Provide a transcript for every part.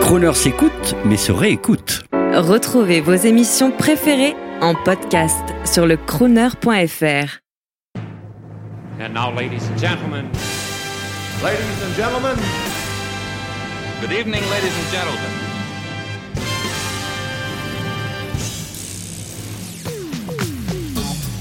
Croner s'écoute, mais se réécoute. Retrouvez vos émissions préférées en podcast sur le crooner.fr. And now, ladies and gentlemen, Ladies and gentlemen, Good evening, ladies and gentlemen.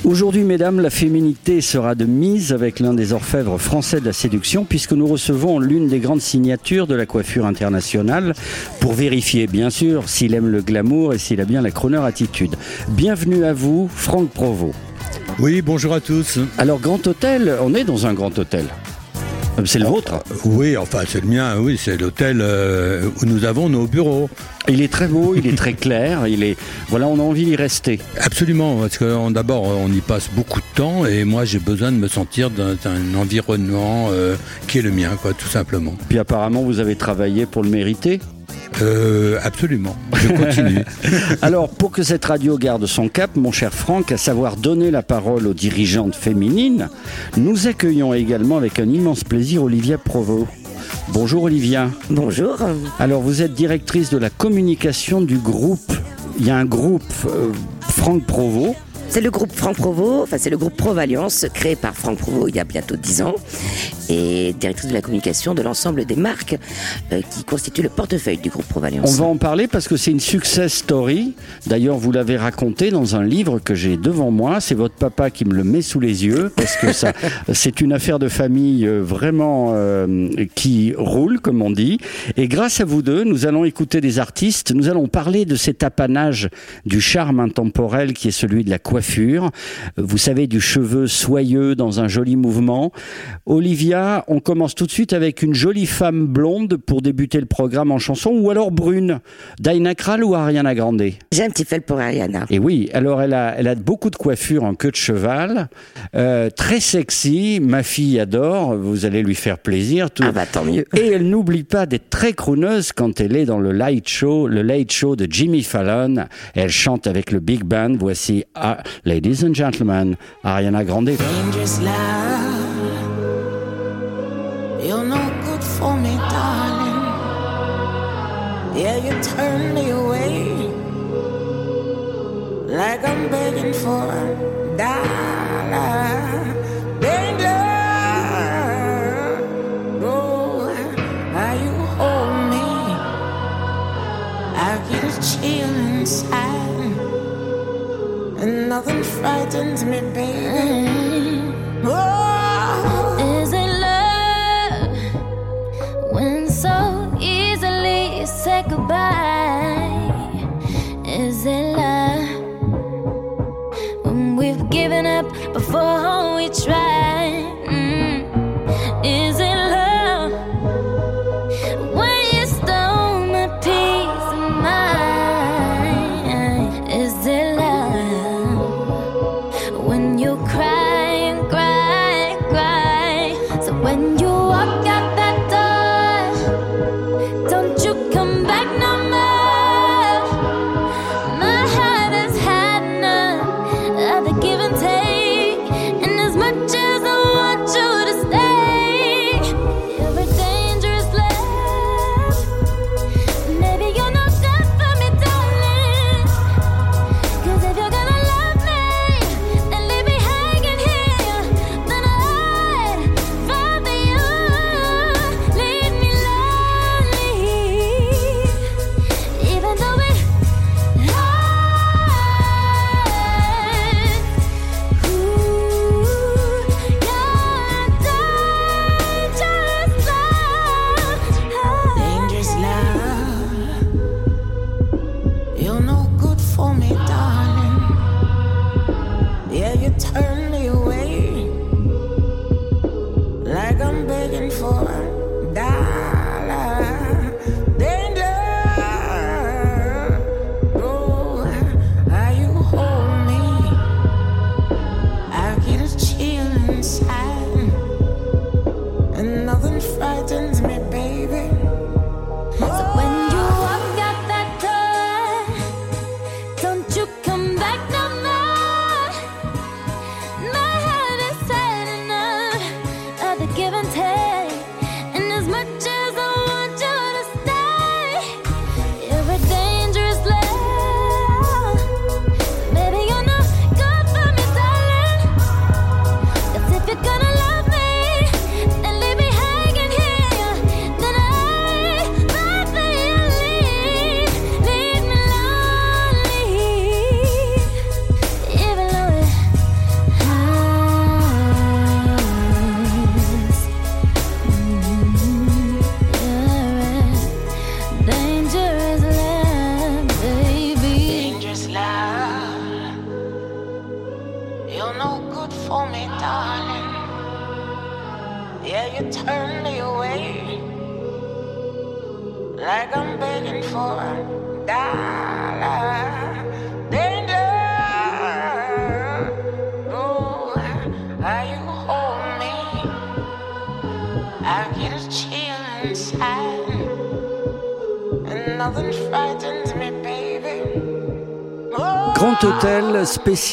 Aujourd'hui, mesdames, la féminité sera de mise avec l'un des orfèvres français de la séduction, puisque nous recevons l'une des grandes signatures de la coiffure internationale pour vérifier, bien sûr, s'il aime le glamour et s'il a bien la crooner attitude. Bienvenue à vous, Franck Provost. Oui, bonjour à tous. Alors, grand hôtel, on est dans un grand hôtel. Euh, C'est le vôtre? Oui, enfin c'est le mien, oui, c'est l'hôtel euh, où nous avons nos bureaux. Il est très beau, il est très clair, il est. Voilà, on a envie d'y rester. Absolument, parce que d'abord on y passe beaucoup de temps et moi j'ai besoin de me sentir dans un environnement euh, qui est le mien, quoi, tout simplement. Puis apparemment, vous avez travaillé pour le mériter. Euh, absolument, je continue. Alors, pour que cette radio garde son cap, mon cher Franck, à savoir donner la parole aux dirigeantes féminines, nous accueillons également avec un immense plaisir Olivia Provost. Bonjour Olivia. Bonjour. Alors, vous êtes directrice de la communication du groupe. Il y a un groupe euh, Franck Provost. C'est le groupe Franck Provo, enfin c'est le groupe Provalliance créé par Franck Provo il y a bientôt 10 ans et directrice de la communication de l'ensemble des marques euh, qui constituent le portefeuille du groupe On Provalliance. va en parler parce que c'est une success story. D'ailleurs, vous l'avez raconté dans un livre que j'ai devant moi. C'est votre papa qui me le met sous les yeux parce que ça, c'est une affaire de famille euh, vraiment euh, qui roule, comme on dit. Et grâce à vous deux, nous allons écouter des artistes. Nous allons parler de cet apanage du charme intemporel qui est celui de la coiffure. Vous savez, du cheveu soyeux dans un joli mouvement. Olivia, on commence tout de suite avec une jolie femme blonde pour débuter le programme en chanson, ou alors brune, Dinah Krall ou Ariana Grande? J'ai un petit fait pour Ariana. Et oui, alors elle a, elle a beaucoup de coiffure en queue de cheval, euh, très sexy, ma fille adore, vous allez lui faire plaisir. Tout. Ah bah tant mieux. Et elle n'oublie pas d'être très crooneuse quand elle est dans le light show, le late show de Jimmy Fallon. Elle chante avec le big band. Voici, ah, ladies and gentlemen, Ariana Grande. You're no good for me, darling. Yeah, you turn me away like I'm begging for a dollar. Oh, chill inside, and nothing frightens me, baby. Oh. Is it love when so easily you say goodbye? Is it love when we've given up before we try?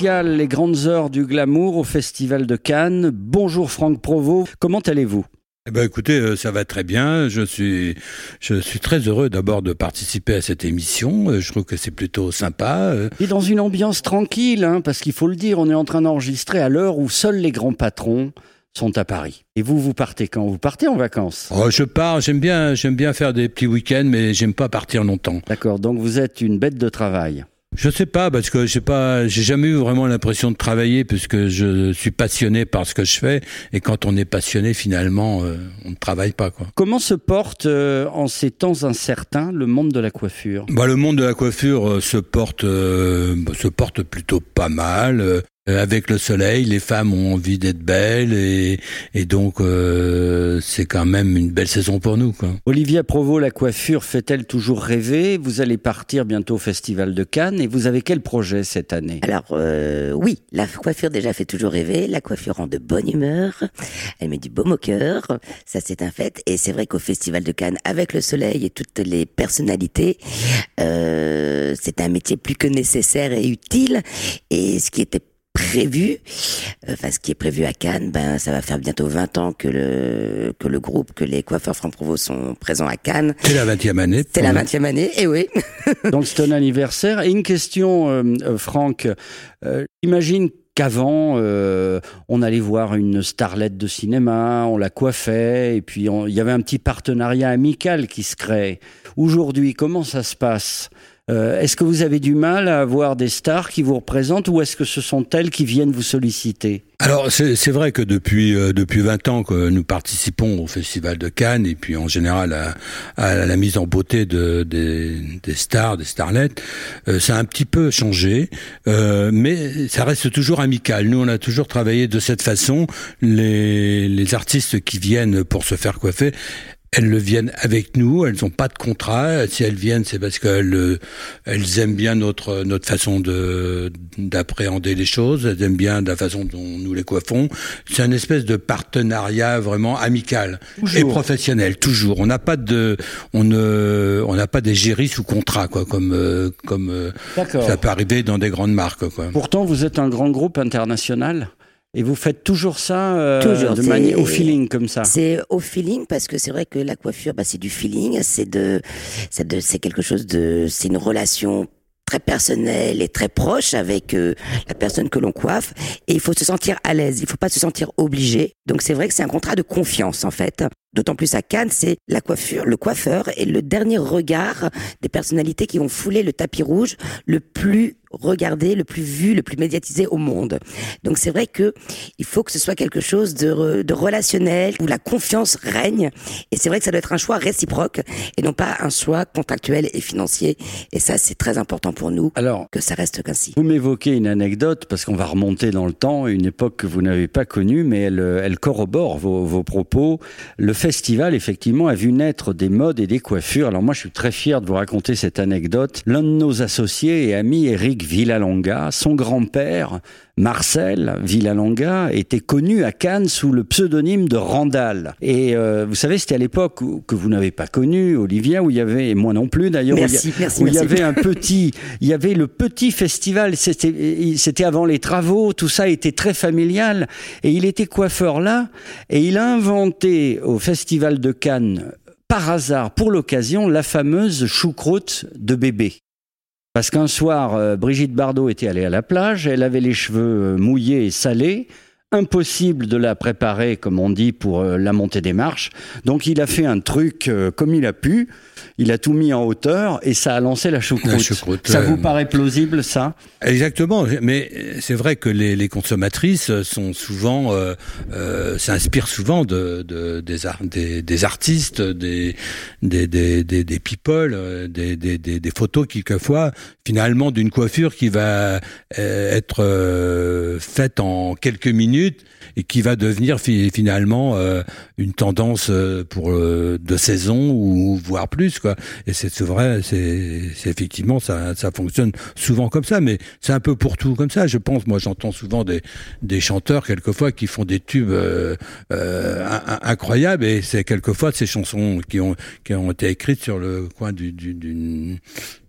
Spécial les grandes heures du glamour au Festival de Cannes. Bonjour Franck Provost, comment allez-vous? Eh ben, écoutez, euh, ça va très bien. Je suis, je suis très heureux d'abord de participer à cette émission. Euh, Je trouve que c'est plutôt sympa. Euh, Et dans une ambiance tranquille, hein, parce qu'il faut le dire, on est en train d'enregistrer à l'heure où seuls les grands patrons sont à Paris. Et vous, vous partez quand? Vous partez en vacances? Oh, je pars. J'aime bien, j'aime bien faire des petits week-ends, mais j'aime pas partir longtemps. D'accord, donc vous êtes une bête de travail. Je sais pas parce que j'ai pas, j'ai jamais eu vraiment l'impression de travailler puisque je suis passionné par ce que je fais. Et quand on est passionné, finalement, euh, on ne travaille pas quoi. Comment se porte euh, en ces temps incertains le monde de la coiffure? Bah, le monde de la coiffure euh, se porte euh, bah, se porte plutôt pas mal. Euh, avec le soleil, les femmes ont envie d'être belles et, et donc euh, c'est quand même une belle saison pour nous. Quoi. Olivia Provost, la coiffure fait-elle toujours rêver? Vous allez partir bientôt au Festival de Cannes et vous avez quel projet cette année? Alors euh, oui, la coiffure déjà fait toujours rêver, la coiffure rend de bonne humeur, elle met du baume au cœur, ça c'est un fait. Et c'est vrai qu'au Festival de Cannes, avec le soleil et toutes les personnalités, euh, c'est un métier plus que nécessaire et utile. Et ce qui était prévu, euh, enfin ce qui est prévu à Cannes, ben ça va faire bientôt 20 ans que le que le groupe, que les coiffeurs Franck Provost sont présents à Cannes. C'est la 20e année. C'est la 20e année, et oui. Donc c'est un anniversaire. Et une question, euh, euh, Franck. Euh, Imagine qu'avant, euh, on allait voir une starlette de cinéma, on la coiffait, et puis il y avait un petit partenariat amical qui se crée. Aujourd'hui, comment ça se passe? Euh, Est-ce que vous avez du mal à avoir des stars qui vous représentent ou est-ce que ce sont elles qui viennent vous solliciter? Alors c'est vrai que depuis euh, depuis 20 ans que nous participons au Festival de Cannes et puis en général à, la mise en beauté de, des, stars, des starlettes, euh, ça a un petit peu changé, mais ça reste toujours amical. Nous on a toujours travaillé de cette façon. Les artistes qui viennent pour se faire coiffer, elles le viennent avec nous, elles n'ont pas de contrat. Si elles viennent, c'est parce qu'elles euh, elles aiment bien notre notre façon de d'appréhender les choses. Elles aiment bien la façon dont nous les coiffons. C'est un espèce de partenariat vraiment amical et professionnel. Toujours. On n'a pas de on ne on n'a pas des géris sous contrat quoi, comme euh, comme euh, D'accord. ça peut arriver dans des grandes marques quoi. Pourtant, vous êtes un grand groupe international et vous faites toujours ça euh, Toujours, de manière au feeling comme ça. C'est au feeling parce que c'est vrai que la coiffure, bah, c'est du feeling, c'est de, c'est de, c'est quelque chose de, c'est une relation très personnelle et très proche avec euh, la personne que l'on coiffe et il faut se sentir à l'aise, il faut pas se sentir obligé. Donc c'est vrai que c'est un contrat de confiance en fait. D'autant plus à Cannes, c'est la coiffure, le coiffeur et le dernier regard des personnalités qui ont foulé le tapis rouge le plus regardé, le plus vu, le plus médiatisé au monde. Donc c'est vrai que il faut que ce soit quelque chose de, re- de relationnel où la confiance règne. Et c'est vrai que ça doit être un choix réciproque et non pas un choix contractuel et financier. Et ça, c'est très important pour nous Alors, que ça reste qu'ainsi. Vous m'évoquez une anecdote, parce qu'on va remonter dans le temps, une époque que vous n'avez pas connue, mais elle, elle corrobore vos, vos propos. Le festival, effectivement, a vu naître des modes et des coiffures. Alors moi, je suis très fier de vous raconter cette anecdote. L'un de nos associés et amis, Eric Villalonga, son grand-père, Marcel Villalonga, était connu à Cannes sous le pseudonyme de Randall. Et euh, vous savez, c'était à l'époque que vous n'avez pas connu, Olivia, où il y avait, et moi non plus d'ailleurs, où Merci, où il y avait un petit, il y avait le petit festival, c'était avant les travaux, tout ça était très familial, et il était coiffeur là, et il a inventé au festival de Cannes, par hasard, pour l'occasion, la fameuse choucroute de bébé. Parce qu'un soir, euh, Brigitte Bardot était allée à la plage, elle avait les cheveux euh, mouillés et salés, impossible de la préparer, comme on dit, pour euh, la montée des marches. Donc il a fait un truc comme il a pu, il a tout mis en hauteur et ça a lancé la choucroute. La choucroute, ça vous paraît plausible, ça? Exactement, mais c'est vrai que les, les consommatrices sont souvent, euh, euh, s'inspirent souvent de, de- des, ar- des, des artistes, des, des, des, people, euh, des, des, des, photos quelquefois, finalement d'une coiffure qui va euh, être euh, faite en quelques minutes et qui va devenir fi- finalement euh, une tendance euh, pour euh, deux saisons ou voire plus quoi. Et c'est vrai, c'est effectivement ça ça fonctionne souvent comme ça, mais c'est un peu pour tout comme ça. Je pense, moi j'entends souvent des des chanteurs quelquefois qui font des tubes euh, euh, in- in- incroyables et c'est quelquefois ces chansons qui ont qui ont été écrites sur le coin du- du- d'une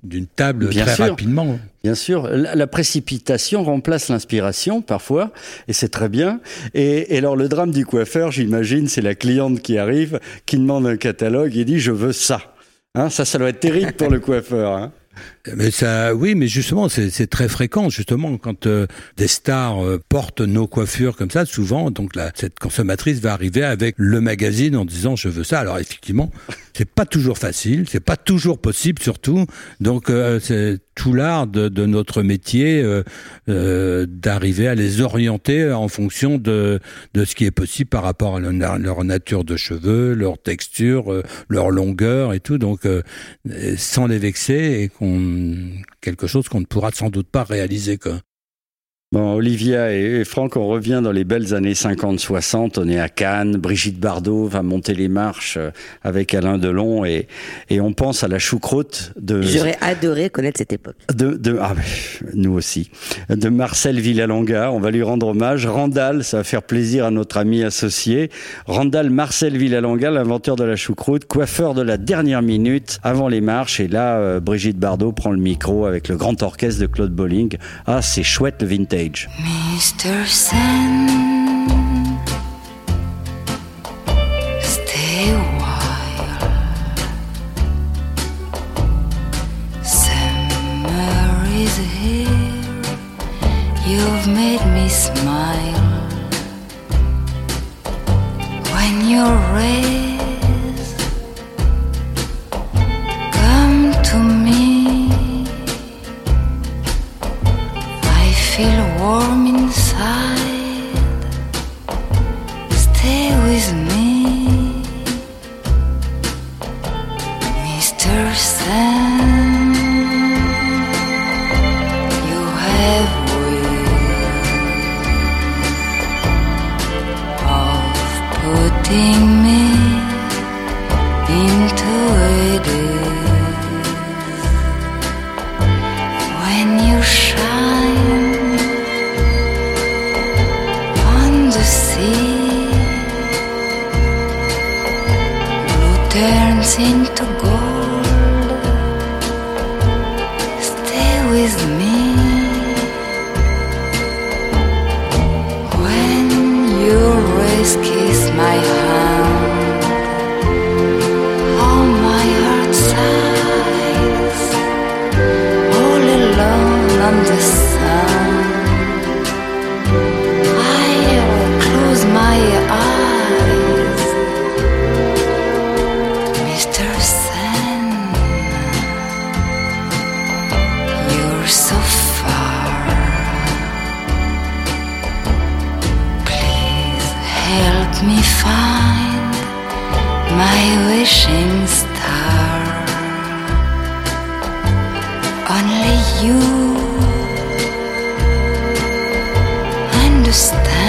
d'une table Bien très sûr. rapidement. Bien sûr, la, la précipitation remplace l'inspiration parfois, et c'est très bien. Et, et alors le drame du coiffeur, j'imagine, c'est la cliente qui arrive, qui demande un catalogue et dit je veux ça. Hein, ça, ça doit être terrible pour le coiffeur. Hein. Mais ça, oui, mais justement, c'est très fréquent, justement, quand euh, des stars euh, portent nos coiffures comme ça, souvent, donc cette consommatrice va arriver avec le magazine en disant je veux ça. Alors effectivement, c'est pas toujours facile, c'est pas toujours possible, surtout. Donc euh, c'est tout l'art de, de notre métier euh, euh, d'arriver à les orienter en fonction de de ce qui est possible par rapport à leur, nature de cheveux, leur texture, euh, leur longueur et tout. Donc euh, sans les vexer et qu'on quelque chose qu'on ne pourra sans doute pas réaliser quoi. Bon, Olivia et, et Franck, on revient dans les belles années 50-60. On est à Cannes. Brigitte Bardot va monter les marches euh, avec Alain Delon et, et on pense à la choucroute de, J'aurais adoré connaître cette époque. de, de ah, nous aussi, de Marcel Villalonga. On va lui rendre hommage. Randall, ça va faire plaisir à notre ami associé. Randall Marcel Villalonga, l'inventeur de la choucroute, coiffeur de la dernière minute avant les marches. Et là, euh, Brigitte Bardot prend le micro avec le grand orchestre de Claude Bolling. Ah, c'est chouette le vintage. Mr. Sun, stay a while. Summer is here. You've made me smile. When your rays wishing star. Only you understand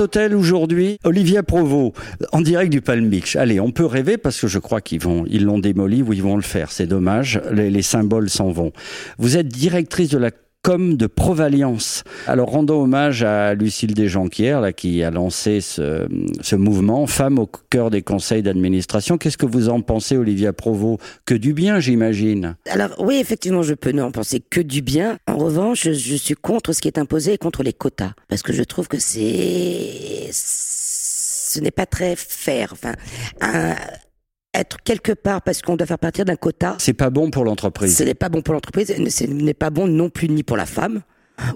Aujourd'hui, Olivia Provost, en direct du Palm Beach. Allez, on peut rêver parce que je crois qu'ils vont, ils l'ont démoli ou ils vont le faire. C'est dommage, les symboles s'en vont. Vous êtes directrice de la com de Provaliance. Alors rendons hommage à Lucille Desjonquières, là, qui a lancé ce, ce mouvement, Femmes au cœur des conseils d'administration. Qu'est-ce que vous en pensez, Olivia Provost? Que du bien, j'imagine. Alors oui, effectivement, je peux n'en penser que du bien. En revanche, je, je suis contre ce qui est imposé et contre les quotas, parce que je trouve que c'est ce n'est pas très fair. Enfin, un- être quelque part parce qu'on doit faire partir d'un quota, C'est pas bon pour l'entreprise. ce n'est pas bon pour l'entreprise, ce n'est pas bon non plus ni pour la femme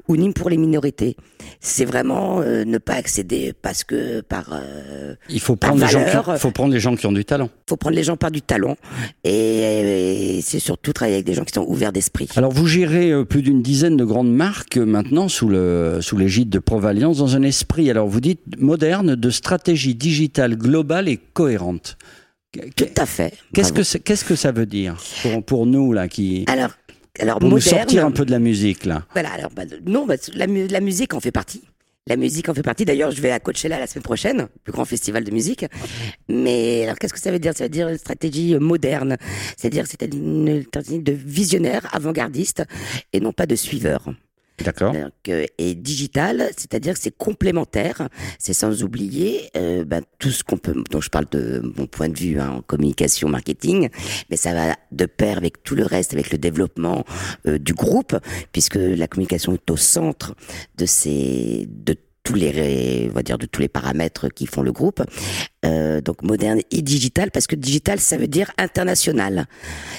ou ni pour les minorités. C'est vraiment euh, ne pas accéder parce que par euh, Il faut prendre, les gens qui faut prendre les gens qui ont du talent. faut prendre les gens par du talent et, et c'est surtout travailler avec des gens qui sont ouverts d'esprit. Alors vous gérez euh, plus d'une dizaine de grandes marques maintenant sous le sous l'égide de Provaliance dans un esprit. Alors vous dites moderne de stratégie digitale globale et cohérente. Tout à fait. Qu'est-ce que c'est- qu'est-ce que ça veut dire pour, pour nous là qui alors alors pour nous moderne. sortir un peu de la musique là? Voilà, alors bah, non, bah, la, mu- la musique en fait partie. La musique en fait partie. D'ailleurs, je vais à Coachella la semaine prochaine, le plus grand festival de musique. Mais alors, qu'est-ce que ça veut dire? Ça veut dire une stratégie euh, moderne. C'est-à-dire, c'est une stratégie de visionnaire, avant-gardiste, et non pas de suiveur. D'accord. Euh, et digital, c'est-à-dire que c'est complémentaire, c'est sans oublier euh, ben, tout ce qu'on peut. Donc je parle de mon point de vue hein, en communication, marketing, mais ça va de pair avec tout le reste, avec le développement euh, du groupe, puisque la communication est au centre de ces de tous les on va dire de tous les paramètres qui font le groupe. Euh, donc moderne et digital parce que digital ça veut dire international.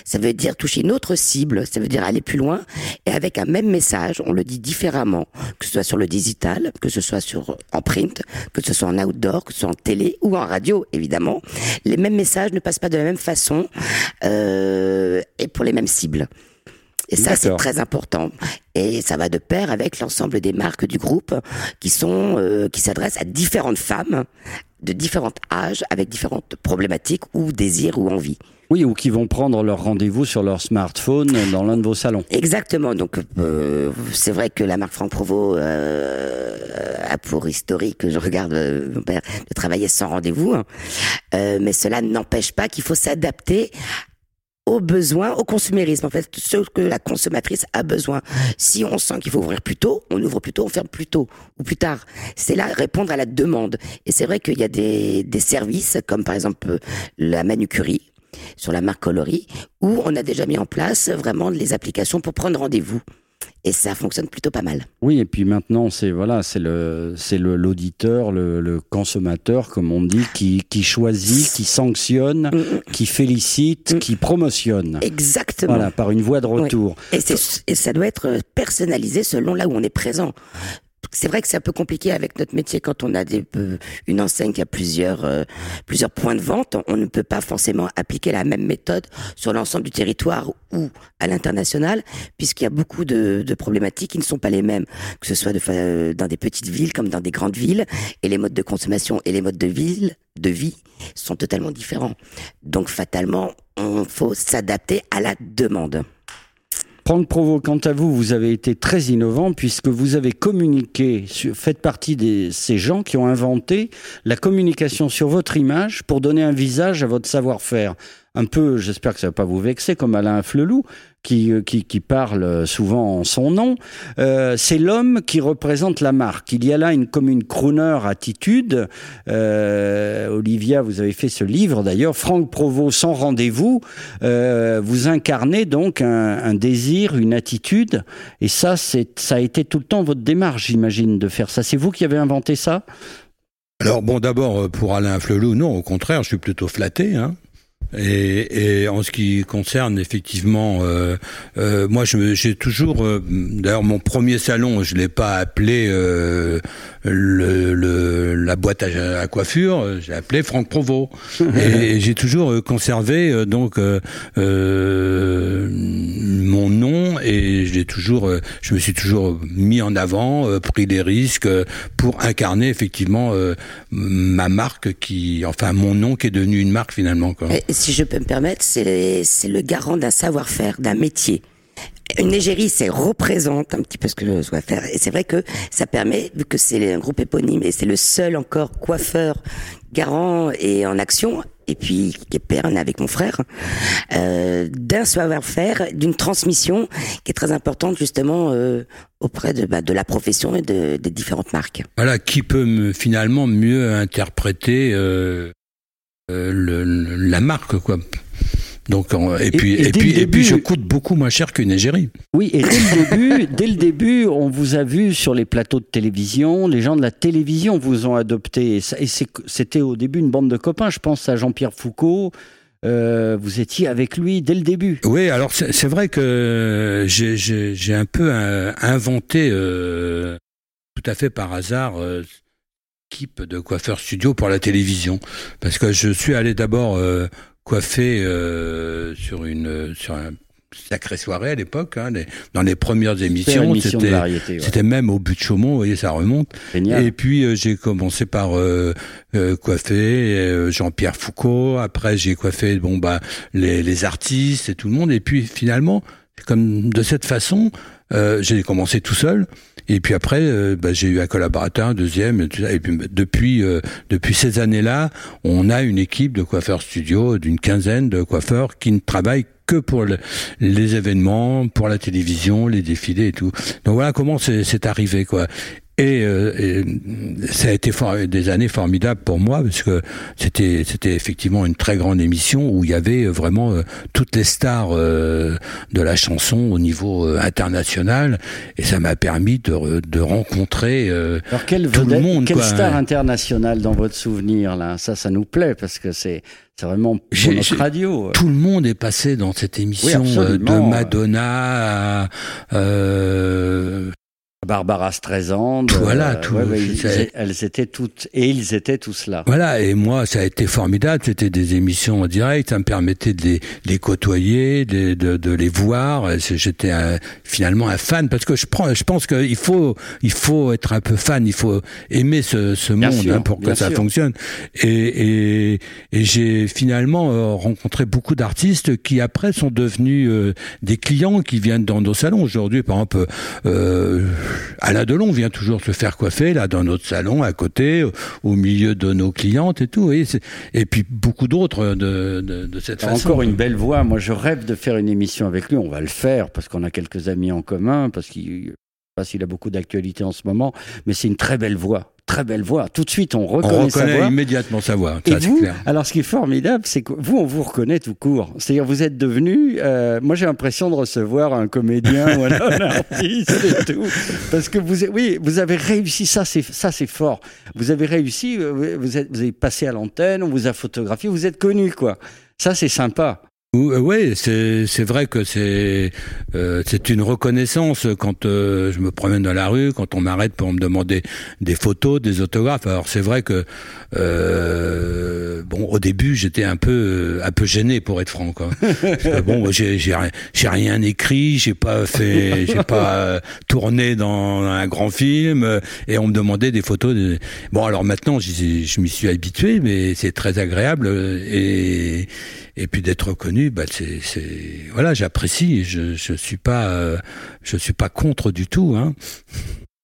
Ça veut dire toucher une autre cible ça veut dire aller plus loin. Et avec un même message on le dit différemment. Que ce soit sur le digital que ce soit sur en print que ce soit en outdoor que ce soit en télé ou en radio évidemment. Les mêmes messages ne passent pas de la même façon euh, et pour les mêmes cibles et ça, c'est très important. Et ça va de pair avec l'ensemble des marques du groupe qui sont, euh, qui s'adressent à différentes femmes de différents âges, avec différentes problématiques ou désirs ou envies. Oui, ou qui vont prendre leur rendez-vous sur leur smartphone dans l'un de vos salons. Exactement. Donc, euh, c'est vrai que la marque Franck Provo euh, a pour historique, je regarde euh, mon père, de travailler sans rendez-vous. hein. Mais cela n'empêche pas qu'il faut s'adapter aux besoins, au consumérisme, en fait, ce que la consommatrice a besoin. Si on sent qu'il faut ouvrir plus tôt, on ouvre plus tôt, on ferme plus tôt ou plus tard. C'est là répondre à la demande. Et c'est vrai qu'il y a des, des services, comme par exemple la manucurie, sur la marque Coloris, où on a déjà mis en place vraiment les applications pour prendre rendez-vous. Et ça fonctionne plutôt pas mal. Oui, et puis maintenant, c'est voilà, c'est le, c'est le l'auditeur, le, le consommateur, comme on dit, qui, qui choisit, qui sanctionne, qui félicite, qui promotionne. Exactement. Voilà, par une voie de retour. Et, c'est- et ça doit être personnalisé selon là où on est présent. C'est vrai que c'est un peu compliqué avec notre métier quand on a des, euh, une enseigne qui a plusieurs, euh, plusieurs points de vente. On ne peut pas forcément appliquer la même méthode sur l'ensemble du territoire ou à l'international, puisqu'il y a beaucoup de, de problématiques qui ne sont pas les mêmes, que ce soit de, euh, dans des petites villes comme dans des grandes villes, et les modes de consommation et les modes de ville, de vie sont totalement différents. Donc fatalement, on faut s'adapter à la demande. Franck Provo, quant à vous, vous avez été très innovant puisque vous avez communiqué, faites partie de ces gens qui ont inventé la communication sur votre image pour donner un visage à votre savoir-faire. Un peu, j'espère que ça va pas vous vexer, comme Alain Flelou, qui, euh, qui, parle souvent en son nom. Euh, c'est l'homme qui représente la marque. Il y a là une, comme une crooner attitude. Euh, Olivia, vous avez fait ce livre d'ailleurs, Franck Provo sans rendez-vous. Euh, vous incarnez donc un, désir, une attitude, et ça, c'est, ça a été tout le temps votre démarche, j'imagine, de faire ça. C'est vous qui avez inventé ça? Alors bon, d'abord euh, pour Alain Flelou, non, au contraire, je suis plutôt flatté. Hein. Et, et en ce qui concerne effectivement, euh, euh, moi je me- j'ai toujours, euh, d'ailleurs mon premier salon, je l'ai pas appelé euh, le, le- la boîte à, à coiffure, j'ai appelé Franck Provo. et j'ai toujours euh, conservé euh, donc euh, euh, mon nom et je l'ai toujours, euh, je me suis toujours mis en avant, euh, pris des risques euh, pour incarner effectivement euh, ma marque qui, enfin mon nom qui est devenu une marque finalement. Quoi. Et si je peux me permettre, c'est le garant d'un savoir-faire, d'un métier. Une égérie, c'est représente un petit peu ce que je dois faire. Et c'est vrai que ça permet, vu que c'est un groupe éponyme et c'est le seul encore coiffeur garant et en action, et puis qui est pérenne avec mon frère, euh, d'un savoir-faire, d'une transmission qui est très importante justement euh, auprès de, bah, de la profession et de, des différentes marques. Voilà, qui peut me, finalement mieux interpréter euh, le, le- la marque, quoi. Donc, et, puis, et puis, et puis, début- je coûte beaucoup moins cher qu'une égérie. Oui, et dès le début, dès le début, on vous a vu sur les plateaux de télévision. Les gens de la télévision vous ont adopté. Et c'était au début une bande de copains. Je pense à Jean-Pierre Foucault. Euh, vous étiez avec lui dès le début. Oui, alors c'est vrai que j'ai- un peu euh, inventé, euh, tout à fait par hasard, euh, équipe de coiffeur studio pour la télévision, parce que je suis allé d'abord euh, coiffer euh, sur une sur un sacrée soirée à l'époque, hein, les- dans les premières émissions, c'était ouais. c'était même au but de Chaumont, vous voyez, ça remonte. Génial. Et puis euh, j'ai commencé par euh, euh, coiffer euh, Jean-Pierre Foucault. Après j'ai coiffé bon bah les, les artistes et tout le monde. Et puis finalement, comme de cette façon, euh, j'ai commencé tout seul. Et puis après, euh, bah, j'ai eu un collaborateur, un deuxième. Et, puis bah, depuis euh, depuis ces années-là, on a une équipe de coiffeurs studio d'une quinzaine de coiffeurs qui ne travaillent que pour le- les événements, pour la télévision, les défilés et tout. Donc voilà comment c'est arrivé quoi. Et, euh, et ça a été for- des années formidables pour moi parce que c'était c'était effectivement une très grande émission où il y avait vraiment euh, toutes les stars euh, de la chanson au niveau euh, international et ça m'a permis de, de rencontrer euh, Alors quelle tout le monde, quelle quoi. star internationale dans votre souvenir là? Ça, ça nous plaît parce que c'est c'est vraiment pour notre radio. tout le monde est passé dans cette émission Oui, euh, de. Madonna à euh, Barbara Streisand. Voilà, tout- ouais, ouais, ils- c'est- elles étaient toutes et ils étaient tous là. Voilà, et moi, ça a été formidable. C'était des émissions en direct. Ça me permettait de les, les côtoyer, de, de, de les voir. J'étais finalement un fan parce que je prends, je pense qu'il faut, il faut être un peu fan. Il faut aimer ce, monde sûr, hein, pour que ça sûr. fonctionne. Et, et, et j'ai finalement euh, rencontré beaucoup d'artistes qui après sont devenus euh, des clients qui viennent dans nos salons. Aujourd'hui, par exemple, euh, Alain Delon vient toujours se faire coiffer là dans notre salon à côté, au- milieu de nos clientes et tout. Et, et puis beaucoup d'autres de, de, de cette façon. Encore une belle voix. Moi, je rêve de faire une émission avec lui. On va le faire parce qu'on a quelques amis en commun, parce qu'il pas s'il a beaucoup d'actualité en ce moment, mais c'est une très belle voix. Très belle voix. Tout de suite, on On reconnaît, sa reconnaît voix. immédiatement sa voix. Et Ça, vous, clair. alors ce qui est formidable, c'est que vous, on vous reconnaît tout court. C'est-à-dire, vous êtes devenu, euh, moi j'ai l'impression de recevoir un comédien ou un, un artiste et tout, parce que vous, oui, vous avez réussi. Ça, c'est ça, c'est fort. Vous avez réussi. euh, Vous êtes, vous avez passé à l'antenne, on vous a photographié, vous êtes connu, quoi. Ça, c'est sympa. Oui, c'est c'est vrai que c'est euh, c'est une reconnaissance quand euh, je me promène dans la rue, quand on m'arrête pour me demander des photos, des autographes. Alors c'est vrai que euh, bon au début j'étais un peu un peu gêné pour être franc. Quoi. Que, bon, j'ai j'ai rien- j'ai rien écrit, j'ai pas fait, j'ai pas euh, tourné dans un grand film euh, et on me demandait des photos. De... Bon alors maintenant je m'y suis habitué, mais c'est très agréable euh, et et puis d'être reconnu, bah c'est, voilà, j'apprécie. Je je suis pas euh, je suis pas contre du tout. Hein.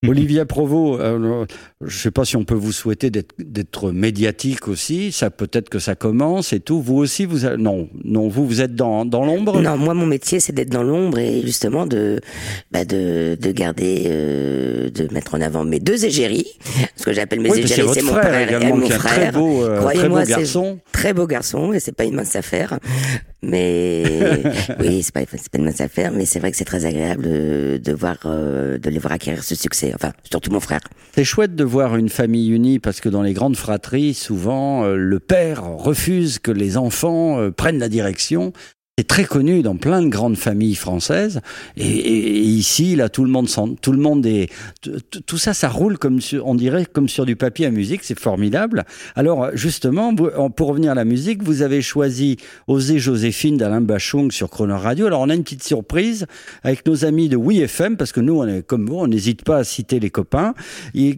Olivia Provo, euh, je ne sais pas si on peut vous souhaiter d'être- médiatique aussi. Ça peut-être que ça commence et tout. Vous aussi, vous a- non, non, vous vous êtes dans, dans l'ombre? Non, moi mon métier c'est d'être dans l'ombre et justement de bah, de, de garder, euh, de mettre en avant mes deux égéries. Ce que j'appelle mes Oui, égéries, c'est votre mon frère frère également, et mon frère. très beau, euh, très Croyez-moi, beau c'est garçon. très beau garçon et c'est pas une mince affaire. Mais oui, c'est pas c'est pas une mince affaire, mais c'est vrai que c'est très agréable de, de voir euh, de les voir acquérir ce succès. Enfin, surtout mon frère. C'est chouette de voir une famille unie parce que dans les grandes fratries, souvent, euh, le père refuse que les enfants euh, prennent la direction. C'est très connu dans plein de grandes familles françaises. Et, ici, là, tout le monde tout le monde est, tout ça, ça roule comme sur, on dirait, comme sur du papier à musique. C'est formidable. Alors, justement, pour revenir à la musique, vous avez choisi Oser Joséphine d'Alain Bachung sur Croner Radio. Alors, on a une petite surprise avec nos amis de WeFM parce que nous, on est comme vous, on n'hésite pas à citer les copains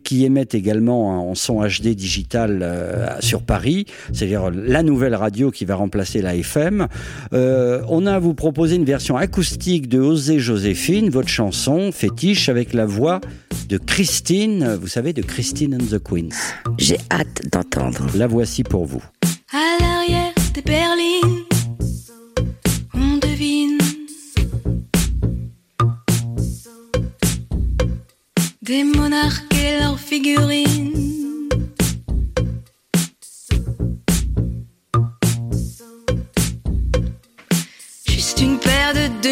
qui émettent également en son HD digital euh, sur Paris, c'est-à-dire la nouvelle radio qui va remplacer la FM. Euh, on a à vous proposer une version acoustique de Oser Joséphine, votre chanson fétiche avec la voix de Christine, vous savez, de Christine and the Queens. J'ai hâte d'entendre. La voici pour vous. À l'arrière, des berlines, on devine des monarques et leurs figurines.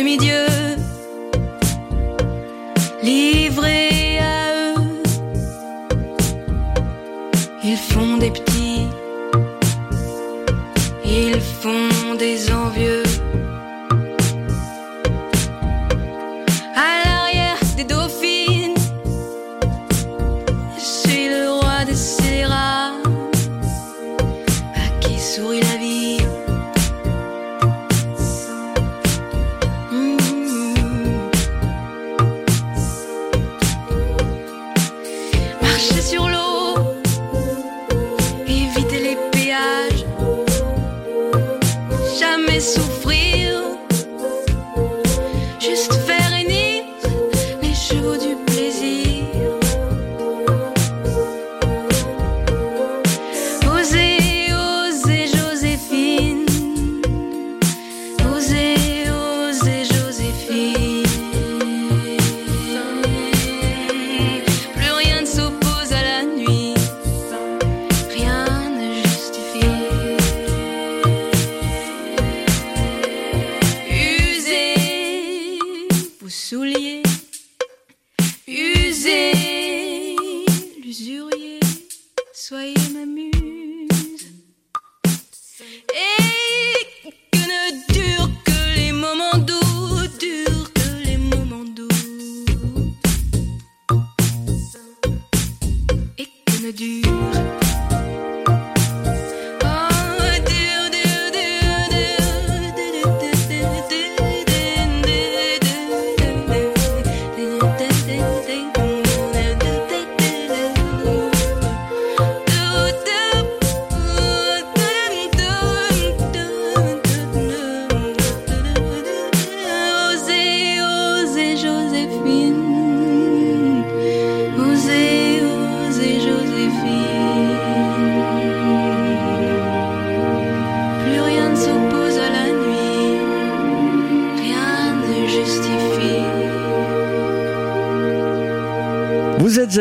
Paire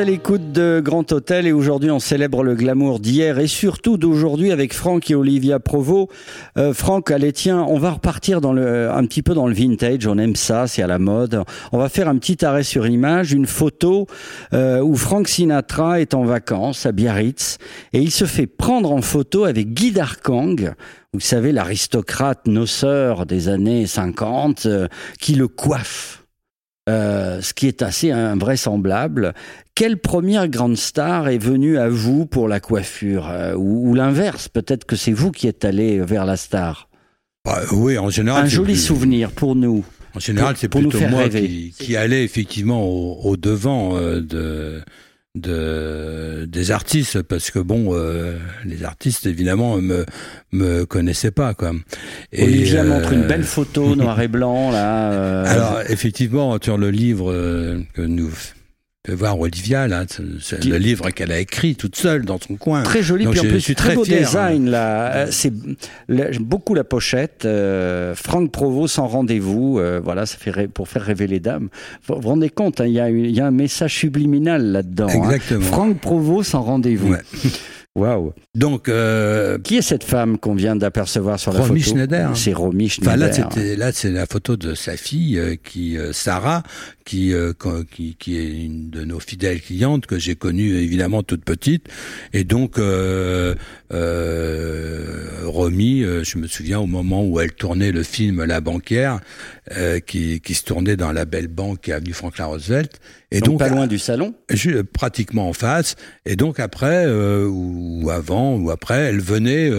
l'écoute de Grand Hôtel et aujourd'hui on célèbre le glamour d'hier et surtout d'aujourd'hui avec Franck et Olivia Provo. Euh, Franck, allez tiens, on va repartir dans le, un petit peu dans le vintage, on aime ça, c'est à la mode. On va faire un petit arrêt sur image, une photo euh, où Frank Sinatra est en vacances à Biarritz et il se fait prendre en photo avec Guy Darkang. Vous savez, l'aristocrate noceur des années 50 euh, qui le coiffe. Euh, ce qui est assez invraisemblable. Quelle première grande star est venue à vous pour la coiffure Euh, Ou, ou l'inverse, peut-être que c'est vous qui êtes allé vers la star Bah, oui, en général. Un joli plus- souvenir pour nous. En général, c'est plutôt moi qui, qui allais effectivement au, au devant euh, de, de des artistes parce que bon, euh, les artistes évidemment me me connaissaient pas quoi. Et, euh, montre une belle photo noir et blanc là. euh, Alors effectivement, sur le livre euh, que nous voir Olivia là, c'est- le livre qu'elle a écrit toute seule dans son coin. Très joli, Donc, puis en je plus suis très, très beau fier, hein. design là. Euh, C'est j'aime beaucoup la pochette. Euh, Franck Provo sans rendez-vous. euh, voilà, ça fait pour faire rêver les dames. Vous vous rendez compte, hein, il y, a y un message subliminal là-dedans. hein. Exactement. Franck Provo sans rendez-vous. Ouais. Waouh. Donc euh, Qui est cette femme qu'on vient d'apercevoir sur la Romy photo? Schneider. C'est Romy Schneider. Enfin là c'est la photo de sa fille euh, qui euh, Sarah qui, euh, qui qui est une de nos fidèles clientes que j'ai connue évidemment toute petite. Et donc euh, euh, Romy euh, je me souviens au moment où elle tournait le film La banquière qui qui se tournait dans la belle banque avenue Franklin Roosevelt. Et donc, donc, pas loin du salon? je- pratiquement en face. Et donc après ou avant ou après elle venait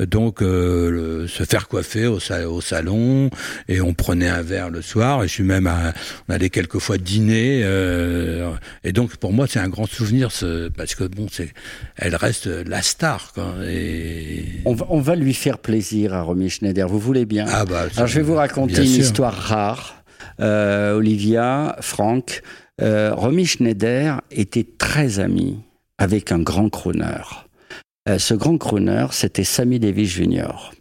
donc le- se faire coiffer au, au salon. Et on prenait un verre le soir. Et je suis même à, on allait quelquefois dîner euh, et donc pour moi c'est un grand souvenir ce, parce que bon c'est elle reste la star quoi et On va, on va lui faire plaisir à Romy Schneider. Vous voulez bien? Ah bah Alors je vais vous raconter une sûr. histoire rare. Euh, Olivia, Franck, euh, Romy Schneider était très ami avec un grand crooner. Euh, ce grand crooner, c'était Sammy Davis Jr.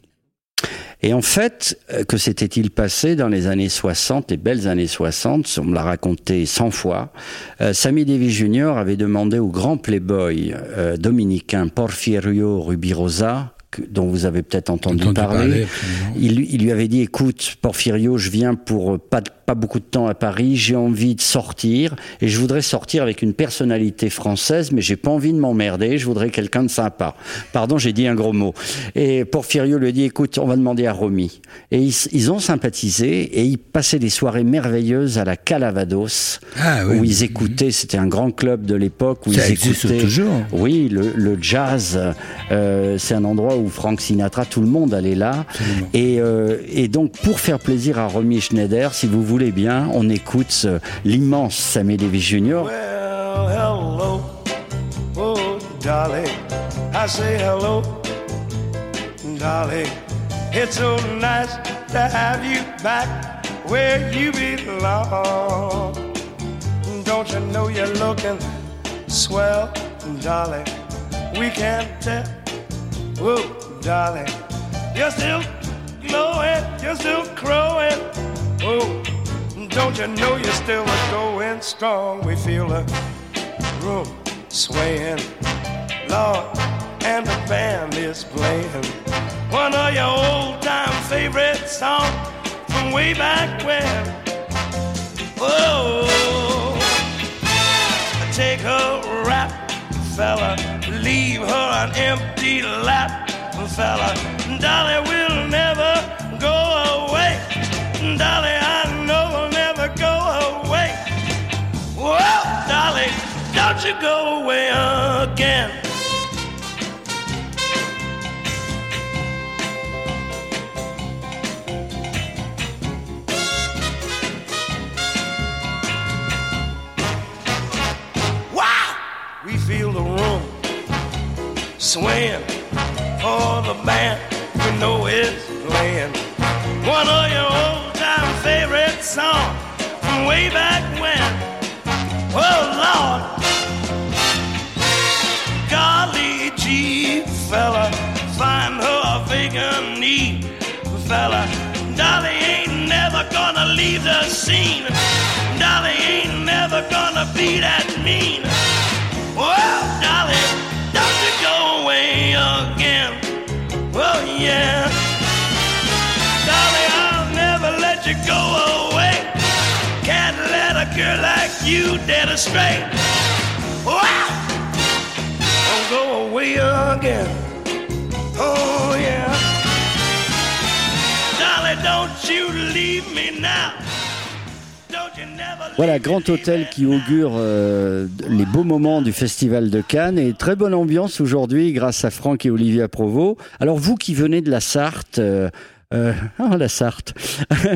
Et en fait, euh, que s'était-il passé dans les années 60, les belles années 60 On me l'a raconté 100 fois. Euh, Sammy Davis Jr. avait demandé au grand playboy euh, dominicain Porfirio Rubirosa, dont vous avez peut-être entendu, Entendu parler, il, lui- il lui avait dit écoute Porfirio je viens pour pas, de- pas beaucoup de temps à Paris j'ai envie de sortir et je voudrais sortir avec une personnalité française mais j'ai pas envie de m'emmerder je voudrais quelqu'un de sympa pardon j'ai dit un gros mot et Porfirio lui a dit écoute on va demander à Romy et ils, ils ont sympathisé et ils passaient des soirées merveilleuses à la Calavados Ah oui. où ils écoutaient c'était un grand club de l'époque où Ça ils écoutaient toujours. oui, le, le jazz, euh, c'est un endroit où Frank Sinatra, tout le monde allait là. Et, euh, et donc, pour faire plaisir à Romy Schneider, si vous voulez bien, on écoute l'immense Sammy Davis Jr. Well, hello, oh darling, I say hello, darling. It's so nice to have you back where you belong. Don't you know you're looking swell, darling? We can't tell, whoa, darling. You're still glowing, you're still crowing, oh. Don't you know you're still a going strong? We feel the room swaying, Lord, and the band is playing one of your old time favorite songs from way back when. Oh, take a rap, fella, leave her an empty lap, fella. Dolly will never go away. Dolly, don't you go away again. Wow! We feel the room swaying for the band. We know it's playing one of your old time favorite songs from way back when. Oh Lord, gee, fella, find her a vacant knee, fella. Dolly ain't never gonna leave the scene. Dolly ain't never gonna be that mean. Well, Dolly, don't you go away again. Well, yeah. Dolly, I'll never let you go away. Can't let a girl like you dead astray. Don't go away again. Oh, yeah. Dolly, don't you leave me now. Don't you never Voilà, grand hôtel qui augure euh, les beaux moments du Festival de Cannes et très bonne ambiance aujourd'hui grâce à Franck et Olivia Provost. Alors vous qui venez de la Sarthe, euh, euh, ah, la Sarthe,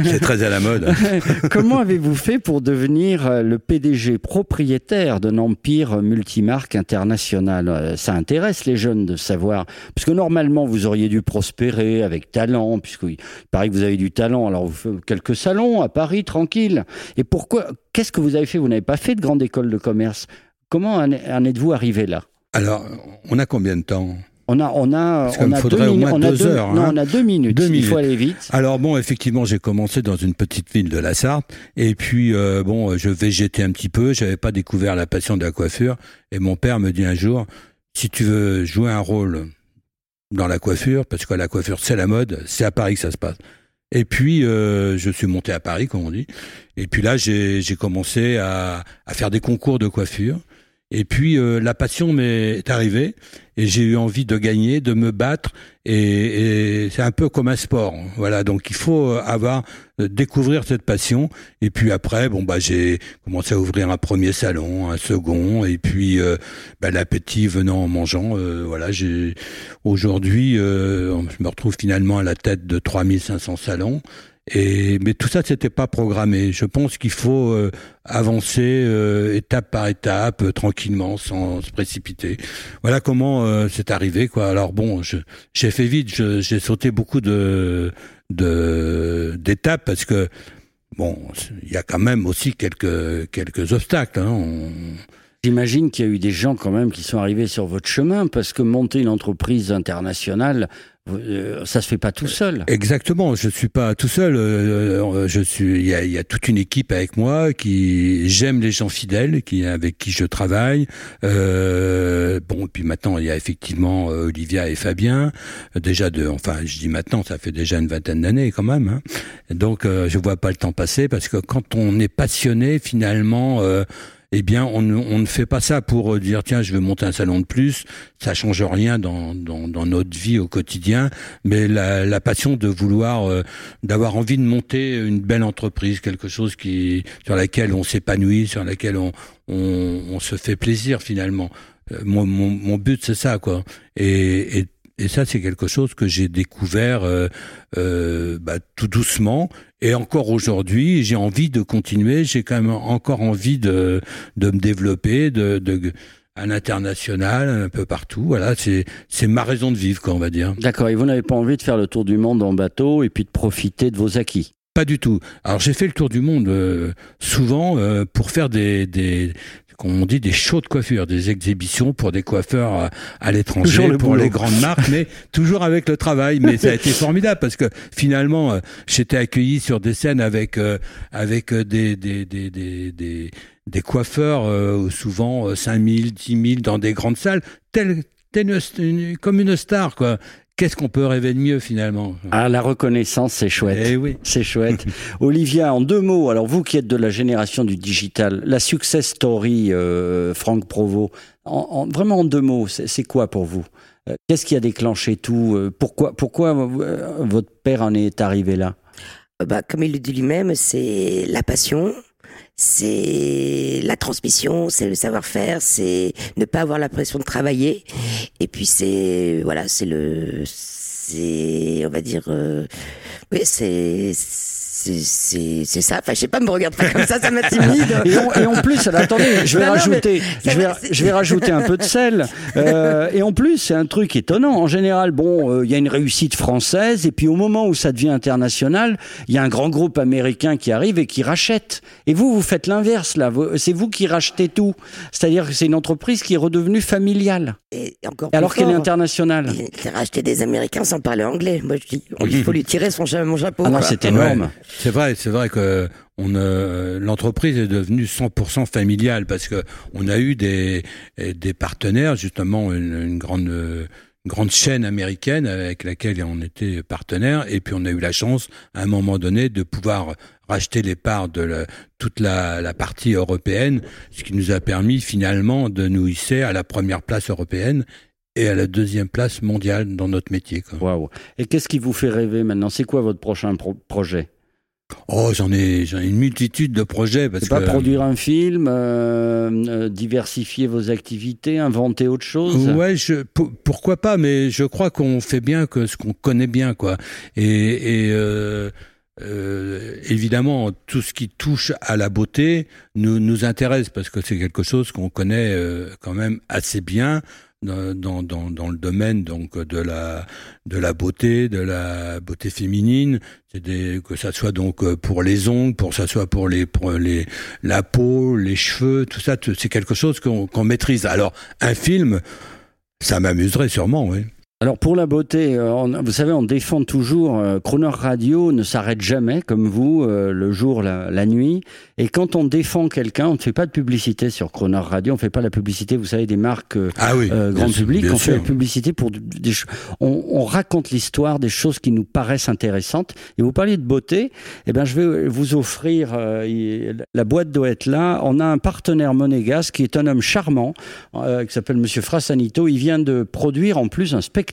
C'est très à la mode. comment avez-vous fait pour devenir euh, le PDG propriétaire d'un empire multimarque international? Euh, Ça intéresse les jeunes de savoir, parce que normalement vous auriez dû prospérer avec talent, puisqu'il paraît que vous avez du talent. Alors vous faites quelques salons à Paris, tranquille. Et pourquoi Qu'est-ce que vous avez fait? Vous n'avez pas fait de grande école de commerce. Comment en en êtes-vous arrivé là? Alors, on a combien de temps? On a, on a, on a deux on a deux heures, Non, hein. on a deux minutes. Deux Il faut minutes. aller vite. Alors bon, effectivement, j'ai commencé dans une petite ville de la Sarthe, et puis euh, bon, je végétais un petit peu, j'avais pas découvert la passion de la coiffure, et mon père me dit un jour, si tu veux jouer un rôle dans la coiffure, parce que la coiffure c'est la mode, c'est à Paris que ça se passe. Et puis euh, je suis monté à Paris, comme on dit, et puis là j'ai j'ai commencé à, à faire des concours de coiffure. Et puis euh, la passion m'est arrivée et j'ai eu envie de gagner, de me battre et, et c'est un peu comme un sport. Voilà, donc il faut avoir euh, découvrir cette passion et puis après bon bah j'ai commencé à ouvrir un premier salon, un second et puis euh, bah, l'appétit venant en mangeant, euh, voilà j'ai aujourd'hui euh, je me retrouve finalement à la tête de 3500 salons. Et, mais tout ça, c'était pas programmé. Je pense qu'il faut euh, avancer euh, étape par étape, euh, tranquillement, sans se précipiter. Voilà comment euh, c'est arrivé, quoi. Alors bon, j'ai fait vite. J'ai sauté beaucoup de d'étapes parce que bon, il y a quand même aussi quelques quelques obstacles. Hein. J'imagine qu'il y a eu des gens quand même qui sont arrivés sur votre chemin parce que monter une entreprise internationale, ça se fait pas tout seul. Exactement, je suis pas tout seul. euh, je suis, il y a, y a toute une équipe avec moi qui j'aime les gens fidèles, qui avec qui je travaille. Euh, bon, puis maintenant il y a effectivement euh, Olivia et Fabien. Euh, Déjà de, enfin, je dis maintenant, ça fait déjà une vingtaine d'années quand même. hein. Donc euh, je vois pas le temps passer parce que quand on est passionné, finalement. Euh, eh bien, on ne, on ne fait pas ça pour euh, dire tiens, je vais monter un salon de plus. Ça change rien dans, dans, dans notre vie au quotidien, mais la, la passion de vouloir, euh, d'avoir envie de monter une belle entreprise, quelque chose qui sur laquelle on s'épanouit, sur laquelle on, on, on se fait plaisir finalement. Euh, Mon, mon, mon but c'est ça quoi. Et, et et ça, c'est quelque chose que j'ai découvert euh, euh, bah, tout doucement. Et encore aujourd'hui, j'ai envie de continuer. J'ai quand même encore envie de, de me développer, de, de à l'international, un peu partout. Voilà, c'est ma raison de vivre, quoi, on va dire. D'accord. Et vous n'avez pas envie de faire le tour du monde en bateau et puis de profiter de vos acquis? Pas du tout. Alors j'ai fait le tour du monde euh, souvent euh, pour faire des, des comme on dit des shows de coiffure, des exhibitions pour des coiffeurs à, l'étranger, le pour boulot. les grandes marques, mais toujours avec le travail. Mais ça a été formidable parce que finalement, euh, j'étais accueilli sur des scènes avec euh, avec euh, des des des des, des, des coiffeurs euh, souvent euh, 5 000, 10 000 dans des grandes salles, tel, tel une- une- comme une star quoi. Qu'est-ce qu'on peut rêver de mieux finalement? Ah, la reconnaissance, c'est chouette. Eh oui. C'est chouette. Olivia, en deux mots, alors vous qui êtes de la génération du digital, la success story, euh, Franck Provost, en, en- vraiment en deux mots, c'est quoi pour vous? Euh, Qu'est-ce qui a déclenché tout? Euh, Pourquoi, pourquoi euh, votre père en est arrivé là? Bah, comme il le dit lui-même, c'est la passion, c'est la transmission, c'est le savoir-faire, c'est ne pas avoir l'impression de travailler. Et puis c'est voilà, c'est le, c'est on va dire, euh, oui, c'est c'est ça. Enfin, je sais pas, me regarde pas comme ça, ça m'intimide. et, et en plus, alors, attendez, je vais Non, rajouter, je vais, je rajouter un peu de sel. Euh, et en plus, c'est un truc étonnant. En général, bon, euh, il y a une réussite française, et puis au moment où ça devient international, il y a un grand groupe américain qui arrive et qui rachète. Et vous, vous faites l'inverse là. C'est vous qui rachetez tout. C'est-à-dire que c'est une entreprise qui est redevenue familiale, encore alors qu'elle est internationale. Il a racheté des Américains sans parler anglais. Moi, je dis, il faut lui tirer son mon chapeau. Ah non, c'est énorme. Ouais, c'est vrai, c'est vrai que on euh, l'entreprise est devenue 100% familiale parce que on a eu des des partenaires justement une, une grande euh, grande chaîne américaine avec laquelle on était partenaire et puis on a eu la chance à un moment donné de pouvoir racheter les parts de toute la, partie européenne, ce qui nous a permis finalement de nous hisser à la première place européenne et à la deuxième place mondiale dans notre métier. Waouh. Et qu'est-ce qui vous fait rêver maintenant? C'est quoi votre prochain pro- projet? Oh, j'en ai, j'en ai une multitude de projets parce C'est pas que produire un film, euh, euh, diversifier vos activités, inventer autre chose? Ouais, je, pourquoi pas, mais je crois qu'on fait bien que ce qu'on connaît bien, quoi. Et, et euh, euh, évidemment, tout ce qui touche à la beauté nous, nous intéresse parce que c'est quelque chose qu'on connaît euh, quand même assez bien dans, dans, dans, le domaine donc de la de la beauté, de la beauté féminine, des que ça soit donc pour les ongles, pour ça soit pour les pour les la peau, les cheveux, tout ça, c'est quelque chose qu'on qu'on maîtrise. Alors un film, ça m'amuserait sûrement, oui. Alors pour la beauté, euh, on- vous savez, on défend toujours, euh, Croner Radio ne s'arrête jamais, comme vous, euh, le jour, la, la nuit. Et quand on défend quelqu'un, on ne fait pas de publicité sur Croner Radio, on ne fait pas la publicité, vous savez, des marques euh, Ah oui, euh, bien grand public, bien on fait la publicité pour des on, on raconte l'histoire des choses qui nous paraissent intéressantes. Et vous parliez de beauté, eh ben je vais vous offrir, euh, la boîte doit être là. On a un partenaire monégasque qui est un homme charmant, euh, qui s'appelle Monsieur Frassanito. Il vient de produire en plus un spectacle,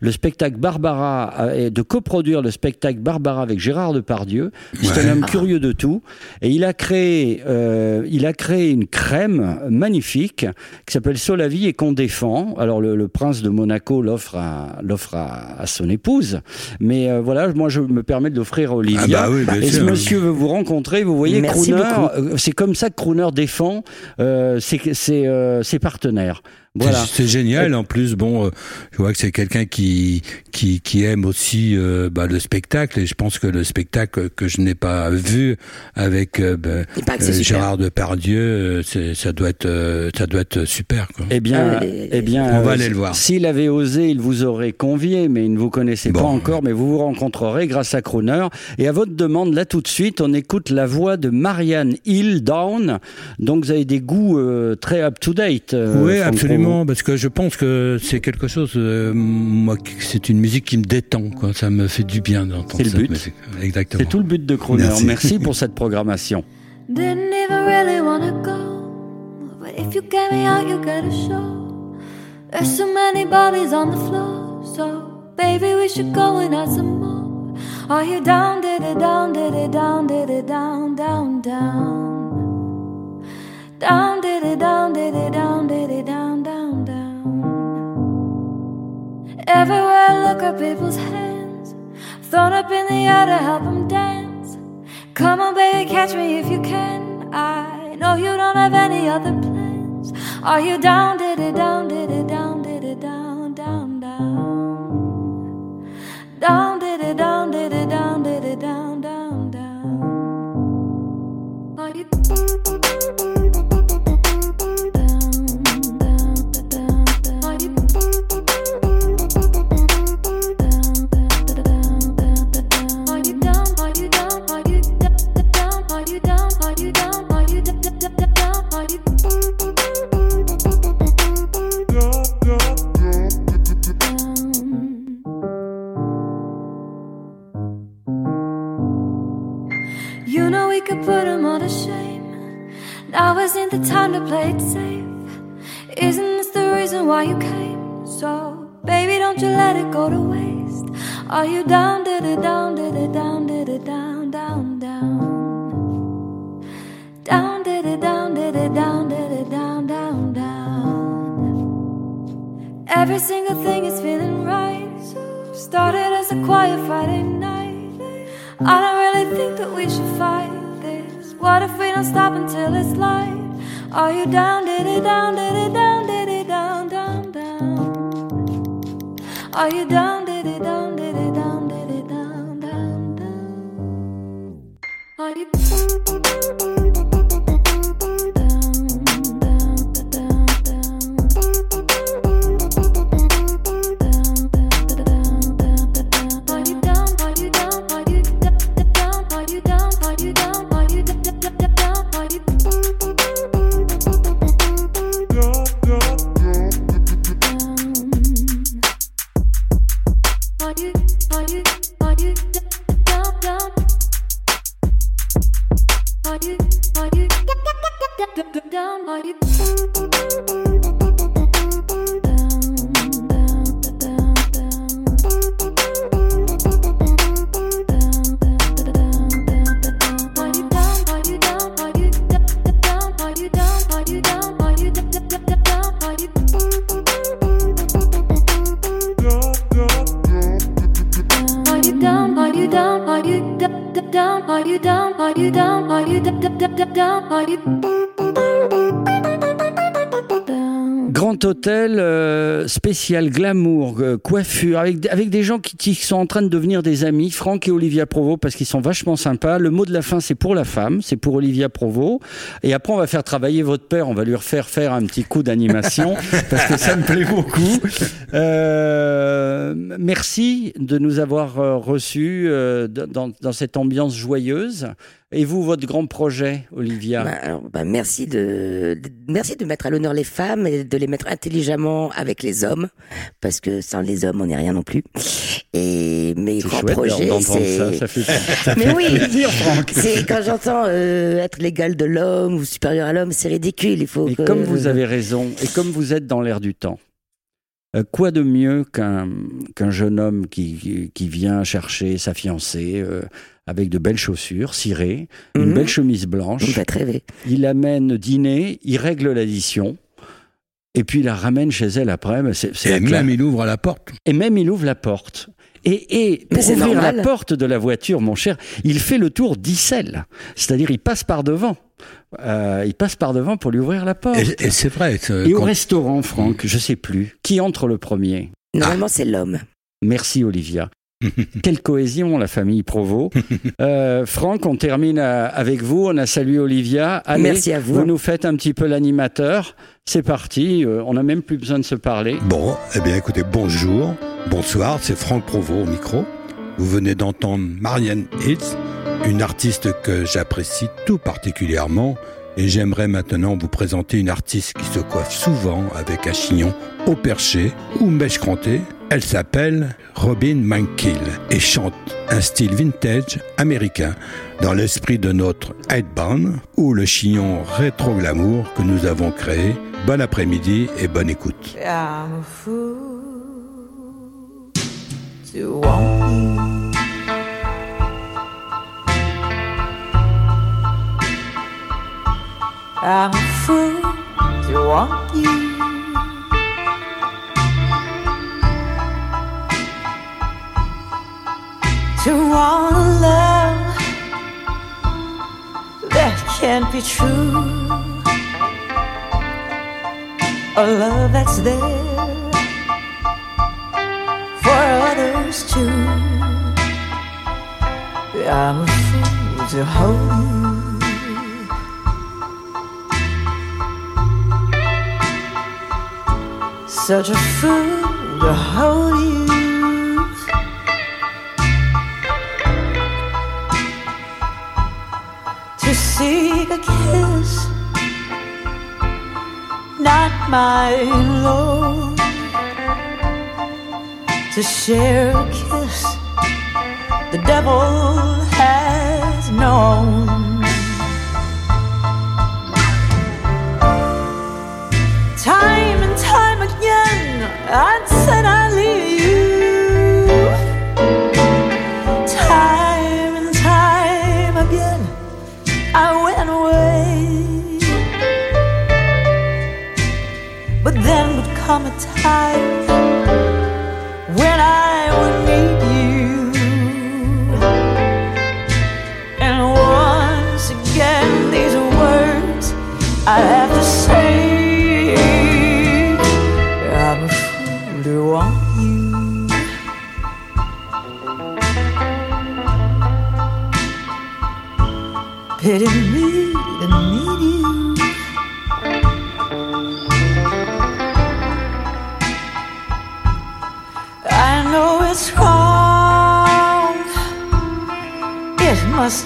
le spectacle Barbara, euh, et de coproduire le spectacle Barbara avec Gérard Depardieu. C'est Ouais. un homme curieux de tout. Et il a créé, euh, il a créé une crème magnifique qui s'appelle Solavie et qu'on défend. Alors le, le prince de Monaco l'offre à, l'offre à, à son épouse, mais euh, voilà, moi je me permets de l'offrir à Olivia. Ah bah oui, bien et ce monsieur veut vous rencontrer. Vous voyez, Merci Crooner, beaucoup. c'est comme ça que Crooner défend euh, ses, ses, euh, ses partenaires. Voilà. C'est génial. En plus, bon, euh, je vois que c'est quelqu'un qui, qui qui aime aussi euh, bah, le spectacle et je pense que le spectacle que je n'ai pas vu avec euh, bah, euh. Gérard Depardieu, euh, c'est ça doit être euh, ça doit être super. Quoi. Eh bien, Ah, eh bien, On va euh, aller le voir. S'il avait osé, il vous aurait convié, mais il ne vous connaissait pas encore, mais vous vous rencontrerez grâce à Crooner. Et à votre demande, là tout de suite, on écoute la voix de Marianne Hill Down. Donc vous avez des goûts euh, très up-to-date. euh, oui, Franck absolument, parce que je pense que c'est quelque chose. euh, moi, c'est une musique qui me détend. Quoi. Ça me fait du bien d'entendre C'est le but. musique. Exactement. C'est tout le but de Crooner. Merci. Merci pour cette programmation. Didn't even really wanna go. But if you get me out, you gotta show. There's so many bodies on the floor. So, baby, we should go and have some more. Are you down, did it down, did it down, did it down, down, down? Down, people's hands, thrown up in the air to help them dance. Come on, baby, catch me if you can. I know you don't have any other plans. Are you down, did it down, did Are you down, down, spécial glamour, euh, coiffure, avec, avec des gens qui, qui sont en train de devenir des amis, Franck et Olivia Provo, parce qu'ils sont vachement sympas. Le mot de la fin, c'est pour la femme, c'est pour Olivia Provo. Et après, on va faire travailler votre père, on va lui refaire faire un petit coup d'animation, parce que ça me plaît beaucoup. Euh, merci de nous avoir euh, reçus euh, dans, dans cette ambiance joyeuse. Et vous, votre grand projet, Olivia Bah, alors, bah, merci de, de- merci de mettre à l'honneur les femmes et de les mettre intelligemment avec les hommes, parce que sans les hommes, on n'est rien non plus. Et mes grands chouette projets, c'est ça, ça fait, ça Mais fait oui, plaisir, Franck. c'est quand j'entends euh, être l'égal de l'homme ou supérieur à l'homme, c'est ridicule. Il faut Et que- comme vous avez raison, et comme vous êtes dans l'air du temps, euh, quoi de mieux qu'un jeune homme qui, qui- qui vient chercher sa fiancée euh, avec de belles chaussures cirées, une Mhm. belle chemise blanche, va te rêver. il amène dîner, il règle l'addition, et puis il la ramène chez elle après. mais c'est- c'est Et même il ouvre la porte. Et même il ouvre la porte. Et, et pour ouvrir normal. la porte de la voiture, mon cher, il fait le tour d'Issel. C'est-à-dire, il passe par devant. euh, il passe par devant pour lui ouvrir la porte. Et, et c'est vrai. c'est- Et au restaurant, Franck, je sais plus. Qui entre le premier? Normalement, c'est l'homme. Merci Olivia. Quelle cohésion, la famille Provo. Euh, Franck, on termine euh, avec vous. On a salué Olivia. Allez, Merci à vous. Vous nous faites un petit peu l'animateur. C'est parti. euh, on n'a même plus besoin de se parler. Bon, eh bien écoutez, bonjour, bonsoir, c'est Franck Provo au micro. Vous venez d'entendre Marianne Hitz, une artiste que j'apprécie tout particulièrement, et j'aimerais maintenant vous présenter une artiste qui se coiffe souvent avec un chignon au perché ou mèche crantée. Elle s'appelle Robin Mankill et chante un style vintage américain dans l'esprit de notre headband ou le chignon rétro glamour que nous avons créé. Bon après-midi et bonne écoute. I'm a fool to want you. To want a love that can't be true a love that's there for others too. I'm a fool to hold you. Such a fool to hold you. To seek a kiss not my Lord, to share a kiss the devil has known. I said I leave you. Time and time again, I went away. But then would come a time when I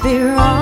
be wrong.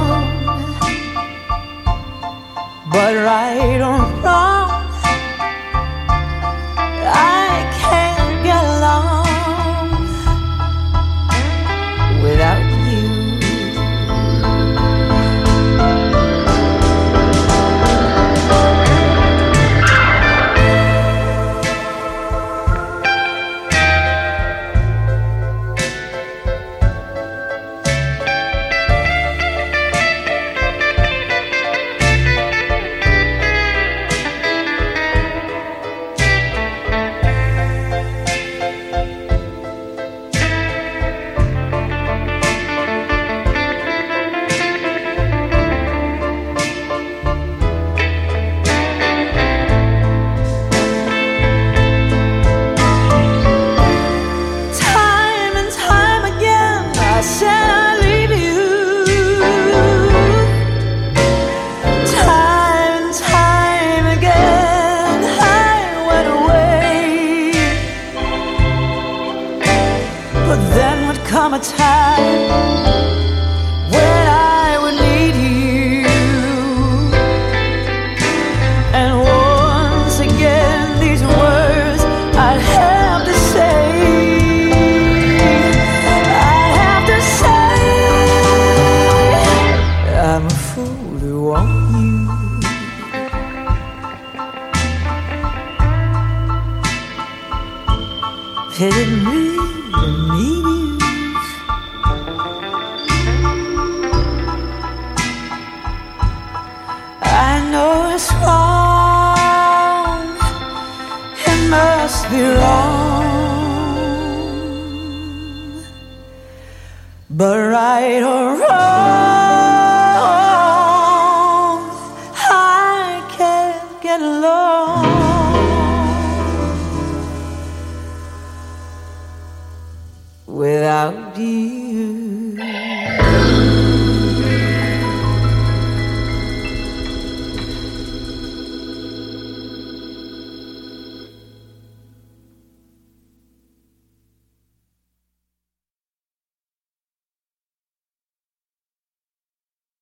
summertime.